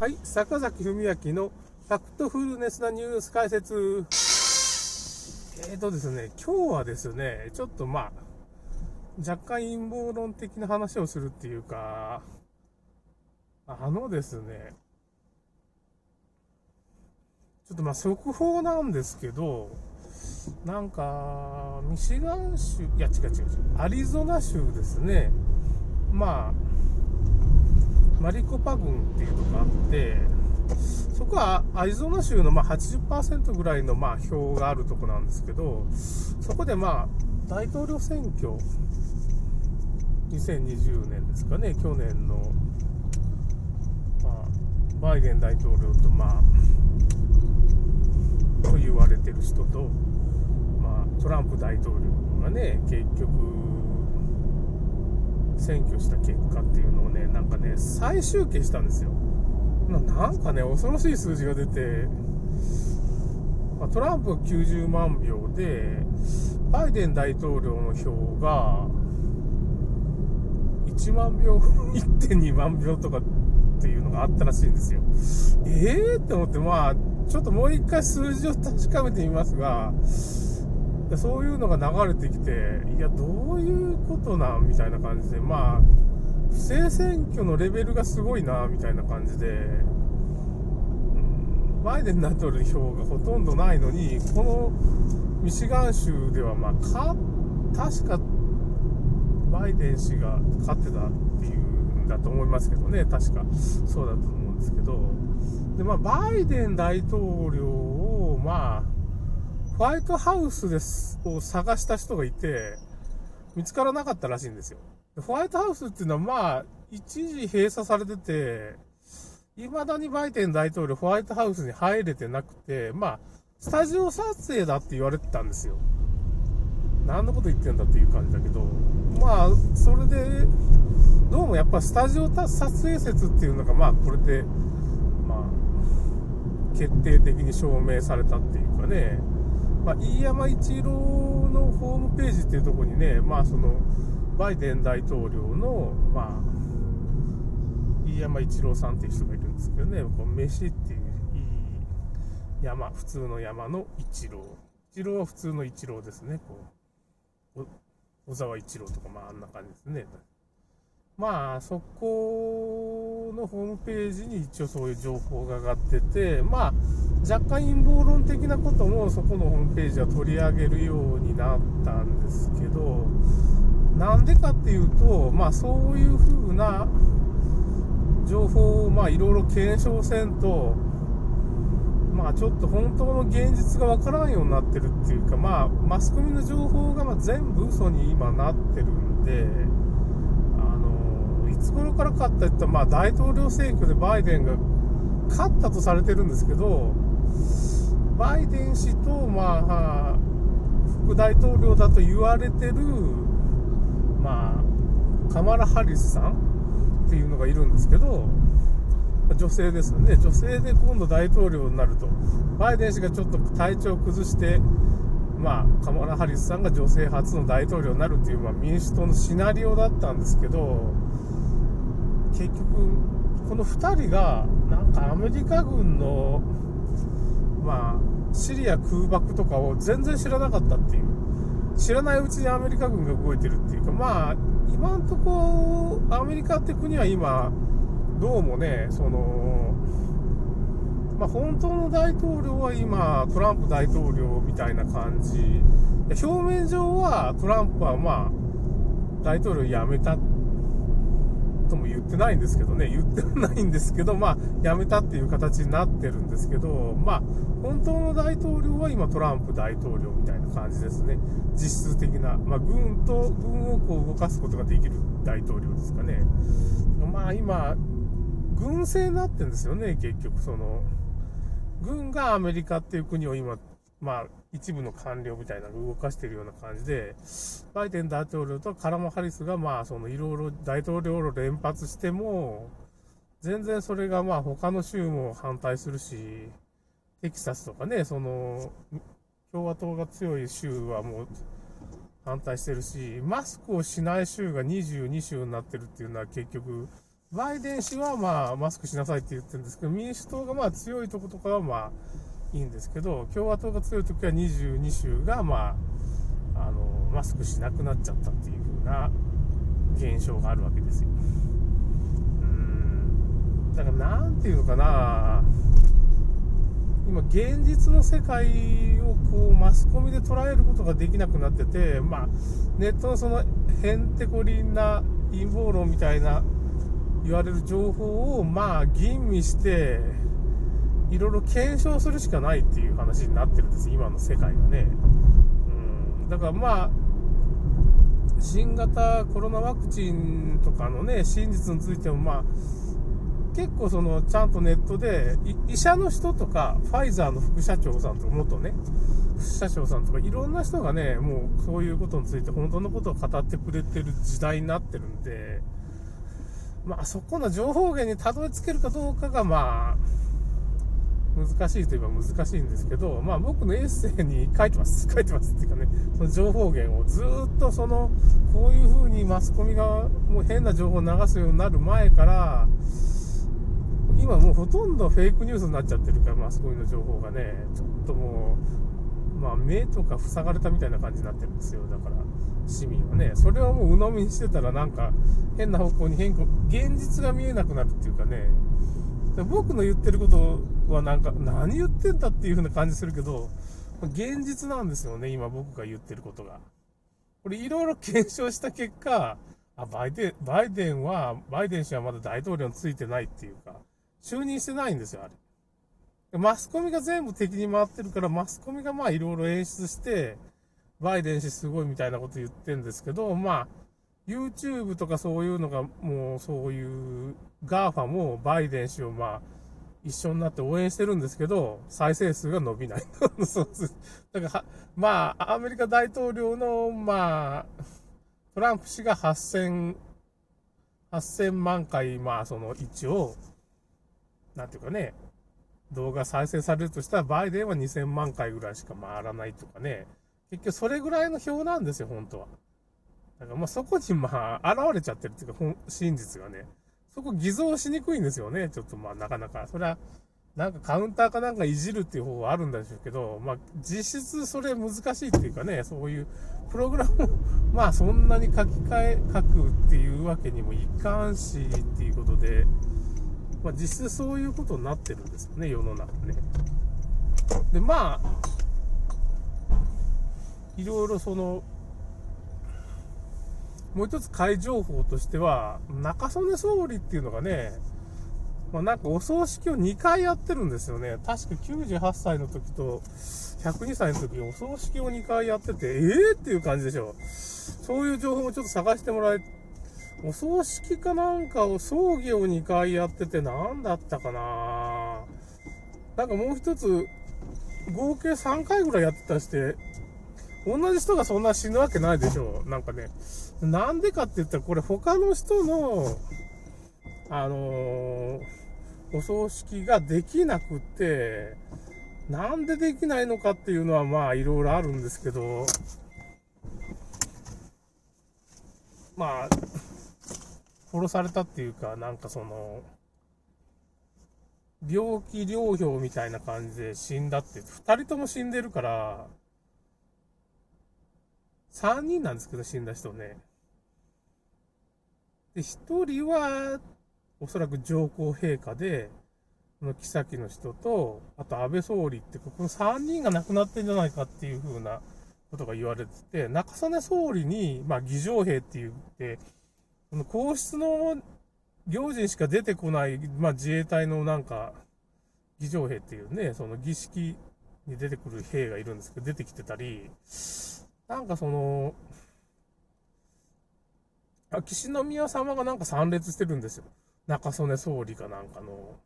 はい、坂崎文明のファクトフルネスなニュース解説。えーとですね、今日はですね、ちょっとまあ、若干陰謀論的な話をするっていうか、あのですね、ちょっとまあ速報なんですけど、なんか、ミシガン州、いや違う違う違う、アリゾナ州ですね、まあ、マリコパ郡っていうのがあって、そこはアリゾナ州のまあ80%ぐらいのまあ票があるとこなんですけど、そこでまあ大統領選挙、2020年ですかね、去年の、まあ、バイデン大統領とまあ、と言われてる人と、まあ、トランプ大統領がね、結局、選挙した結果っていうのをね、なんかね、再集計したんですよ。なんかね、恐ろしい数字が出て、ま、トランプ90万票で、バイデン大統領の票が、1万票、1.2万票とかっていうのがあったらしいんですよ。ええー、って思って、まあ、ちょっともう一回数字を確かめてみますが、そういうのが流れてきて、いや、どういうことなみたいな感じで、まあ、不正選挙のレベルがすごいな、みたいな感じで、うん、バイデン大統領票がほとんどないのに、このミシガン州では、まあ、か、確か、バイデン氏が勝ってたっていうんだと思いますけどね、確か、そうだと思うんですけど、で、まあ、バイデン大統領を、まあ、ホワイトハウスですを探した人がいて、見つからなかったらしいんですよ。ホワイトハウスっていうのはまあ、一時閉鎖されてて、未だにバイデン大統領ホワイトハウスに入れてなくて、まあ、スタジオ撮影だって言われてたんですよ。何のこと言ってんだっていう感じだけど、まあ、それで、どうもやっぱスタジオ撮影説っていうのが、まあ、これで、まあ、決定的に証明されたっていうかね、まあ、飯山一郎のホームページっていうところにね、まあ、その、バイデン大統領の、まあ、飯山一郎さんっていう人がいるんですけどね、こう飯っていう山、普通の山の一郎。一郎は普通の一郎ですね、こう。小沢一郎とか、まあ、あんな感じですね。まあ、そこのホームページに一応そういう情報が上がってて、まあ、若干陰謀論的なこともそこのホームページは取り上げるようになったんですけど、なんでかっていうと、まあ、そういう風な情報を、まあ、いろいろ検証せんと、まあ、ちょっと本当の現実がわからんようになってるっていうか、まあ、マスコミの情報がま全部嘘に今なってるんで、つ頃から勝ったって言ったら、まあ、大統領選挙でバイデンが勝ったとされてるんですけど、バイデン氏と、まあ、副大統領だと言われてる、まあ、カマラ・ハリスさんっていうのがいるんですけど、女性ですよね。女性で今度大統領になると、バイデン氏がちょっと体調を崩して、まあ、カマラ・ハリスさんが女性初の大統領になるっていう、まあ、民主党のシナリオだったんですけど、結局、この2人が、なんかアメリカ軍の、まあ、シリア空爆とかを全然知らなかったっていう。知らないうちにアメリカ軍が動いてるっていうか、まあ、今んとこ、アメリカって国は今、どうもね、その、まあ、本当の大統領は今、トランプ大統領みたいな感じ。表面上はトランプはまあ、大統領辞めたとも言ってないんですけどね、言ってないんですけど、まあ、辞めたっていう形になってるんですけど、まあ、本当の大統領は今トランプ大統領みたいな感じですね。実質的な、まあ、軍と、軍をこう動かすことができる大統領ですかね。まあ、今、軍政になってるんですよね、結局、その、軍がアメリカっていう国を今、まあ、一部の官僚みたいなのを動かしているような感じで、バイデン大統領とカラマ・ハリスが、まあ、そのいろいろ大統領を連発しても、全然それがまあ他の州も反対するし、テキサスとかね、その、共和党が強い州はもう反対してるし、マスクをしない州が22州になってるっていうのは結局、バイデン氏はまあマスクしなさいって言ってるんですけど、民主党がまあ強いとことかはまあいいんですけど、共和党が強い時は22州がまあ、あの、マスクしなくなっちゃったっていう風な現象があるわけですよ。うん。だからなんていうのかな今現実の世界をこうマスコミで捉えることができなくなってて、まあ、ネットのそのへんてこりんな陰謀論みたいな言われる情報をまあ吟味していろいろ検証するしかないっていう話になってるんです今の世界がね、うん、だからまあ新型コロナワクチンとかのね真実についてもまあ結構そのちゃんとネットで医者の人とかファイザーの副社長さんとか元ね副社長さんとかいろんな人がねもうそういうことについて本当のことを語ってくれてる時代になってるんでまあそこの情報源にたどり着けるかどうかがまあ難しいといえば難しいんですけど、まあ僕のエッセイに書いてます。書いてますっていうかね、その情報源をずっとその、こういう風にマスコミがもう変な情報を流すようになる前から、今もうほとんどフェイクニュースになっちゃってるから、マスコミの情報がね、ちょっともう、まあ目とか塞がれたみたいな感じになってるんですよ。だから、市民はね。それはもう鵜呑みにしてたらなんか変な方向に変更、現実が見えなくなるっていうかね、僕の言ってることはなんか、何言ってんだっていう風な感じするけど、現実なんですよね、今僕が言ってることが。これいろいろ検証した結果、あ、バイデン、バイデンは、バイデン氏はまだ大統領についてないっていうか、就任してないんですよ、あれ。マスコミが全部敵に回ってるから、マスコミがまあいろいろ演出して、バイデン氏すごいみたいなこと言ってんですけど、まあ、YouTube とかそういうのが、もうそういう GAFA もバイデン氏をまあ、一緒になって応援してるんですけど、再生数が伸びない。そうです。だから、まあ、アメリカ大統領の、まあ、トランプ氏が8000、8000万回、まあ、その一応、なんていうかね、動画再生されるとしたら、バイデンは2000万回ぐらいしか回らないとかね、結局それぐらいの表なんですよ、本当は。だからまそこにまあ現れちゃってるっていうか、真実がね。そこ偽造しにくいんですよね、ちょっとまあなかなか。それは、なんかカウンターかなんかいじるっていう方はあるんでしょうけど、まあ実質それ難しいっていうかね、そういうプログラムを まあそんなに書き換え、書くっていうわけにもいかんしっていうことで、まあ実質そういうことになってるんですよね、世の中ね。で、まあ、いろいろその、もう一つ怪情報としては、中曽根総理っていうのがね、まあ、なんかお葬式を2回やってるんですよね。確か98歳の時と102歳の時にお葬式を2回やってて、ええー、っていう感じでしょ。そういう情報もちょっと探してもらえ、お葬式かなんかを葬儀を2回やってて何だったかななんかもう一つ、合計3回ぐらいやってたりして、同じ人がそんな死ぬわけないでしょ。なんかね。なんでかって言ったら、これ他の人の、あのー、お葬式ができなくて、なんでできないのかっていうのはまあいろいろあるんですけど、まあ、殺されたっていうか、なんかその、病気療養みたいな感じで死んだって、二人とも死んでるから、3人なんですけど、死んだ人ね。で、1人は、おそらく上皇陛下で、この妃の人と、あと安倍総理って、この3人が亡くなってんじゃないかっていう風なことが言われてて、中曽根総理に、まあ、儀仗兵って言って、この皇室の行事にしか出てこない、まあ、自衛隊のなんか、儀仗兵っていうね、その儀式に出てくる兵がいるんですけど、出てきてたり、なんかその、秋篠宮様がなんか参列してるんですよ。中曽根総理かなんかの。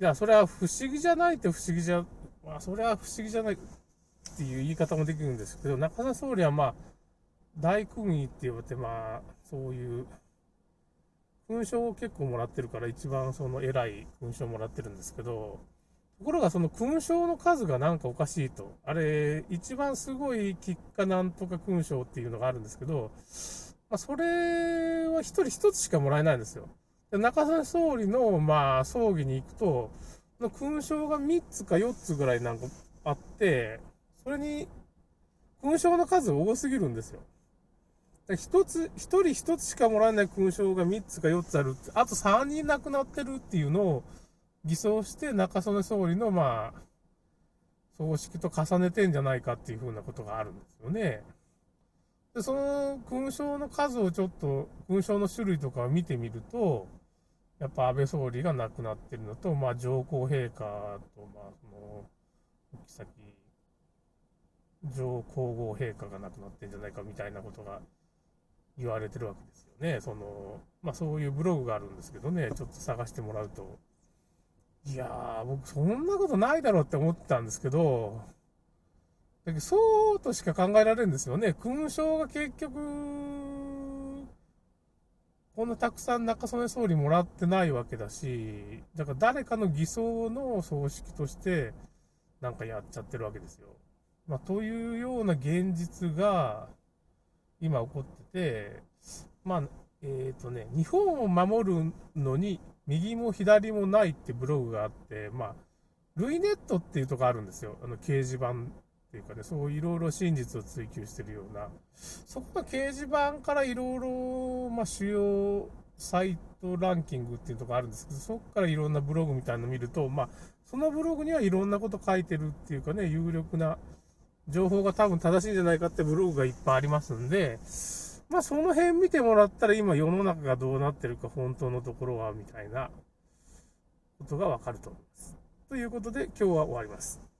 いや、それは不思議じゃないって不思議じゃ、まあ、それは不思議じゃないっていう言い方もできるんですけど、中曽根総理はまあ、大勲位って言われて、まあ、そういう、勲章を結構もらってるから、一番その偉い勲章をもらってるんですけど、ところがその勲章の数がなんかおかしいと。あれ、一番すごい菊花なんとか勲章っていうのがあるんですけど、まあ、それは一人一つしかもらえないんですよ。で中曽根総理の、まあ、葬儀に行くと、の勲章が3つか4つぐらいなんかあって、それに、勲章の数多すぎるんですよ。一つ、一人一つしかもらえない勲章が3つか4つある。あと3人亡くなってるっていうのを偽装して中曽根総理の、まあ、葬式と重ねてんじゃないかっていうふうなことがあるんですよね。で、その勲章の数をちょっと、勲章の種類とかを見てみると、やっぱ安倍総理が亡くなってるのと、まあ上皇陛下と、まあその、先、上皇后陛下が亡くなってんじゃないかみたいなことが言われてるわけですよね。その、まあそういうブログがあるんですけどね、ちょっと探してもらうと。いやー、僕そんなことないだろうって思ってたんですけど、だけどそうとしか考えられるんですよね。勲章が結局、こんなたくさん中曽根総理もらってないわけだし、だから誰かの偽装の葬式として、なんかやっちゃってるわけですよ。まあ、というような現実が、今起こってて、まあ、えっ、とね、日本を守るのに、右も左もないってブログがあって、まあ、ルイネットっていうとこあるんですよ。あの、掲示板っていうかね、そういろいろ真実を追求してるような。そこが掲示板からいろいろ、まあ、主要サイトランキングっていうとこあるんですけど、そこからいろんなブログみたいなの見ると、まあ、そのブログにはいろんなこと書いてるっていうかね、有力な情報が多分正しいんじゃないかってブログがいっぱいありますんで、まあその辺見てもらったら今世の中がどうなってるか本当のところはみたいなことがわかると思います。ということで今日は終わります。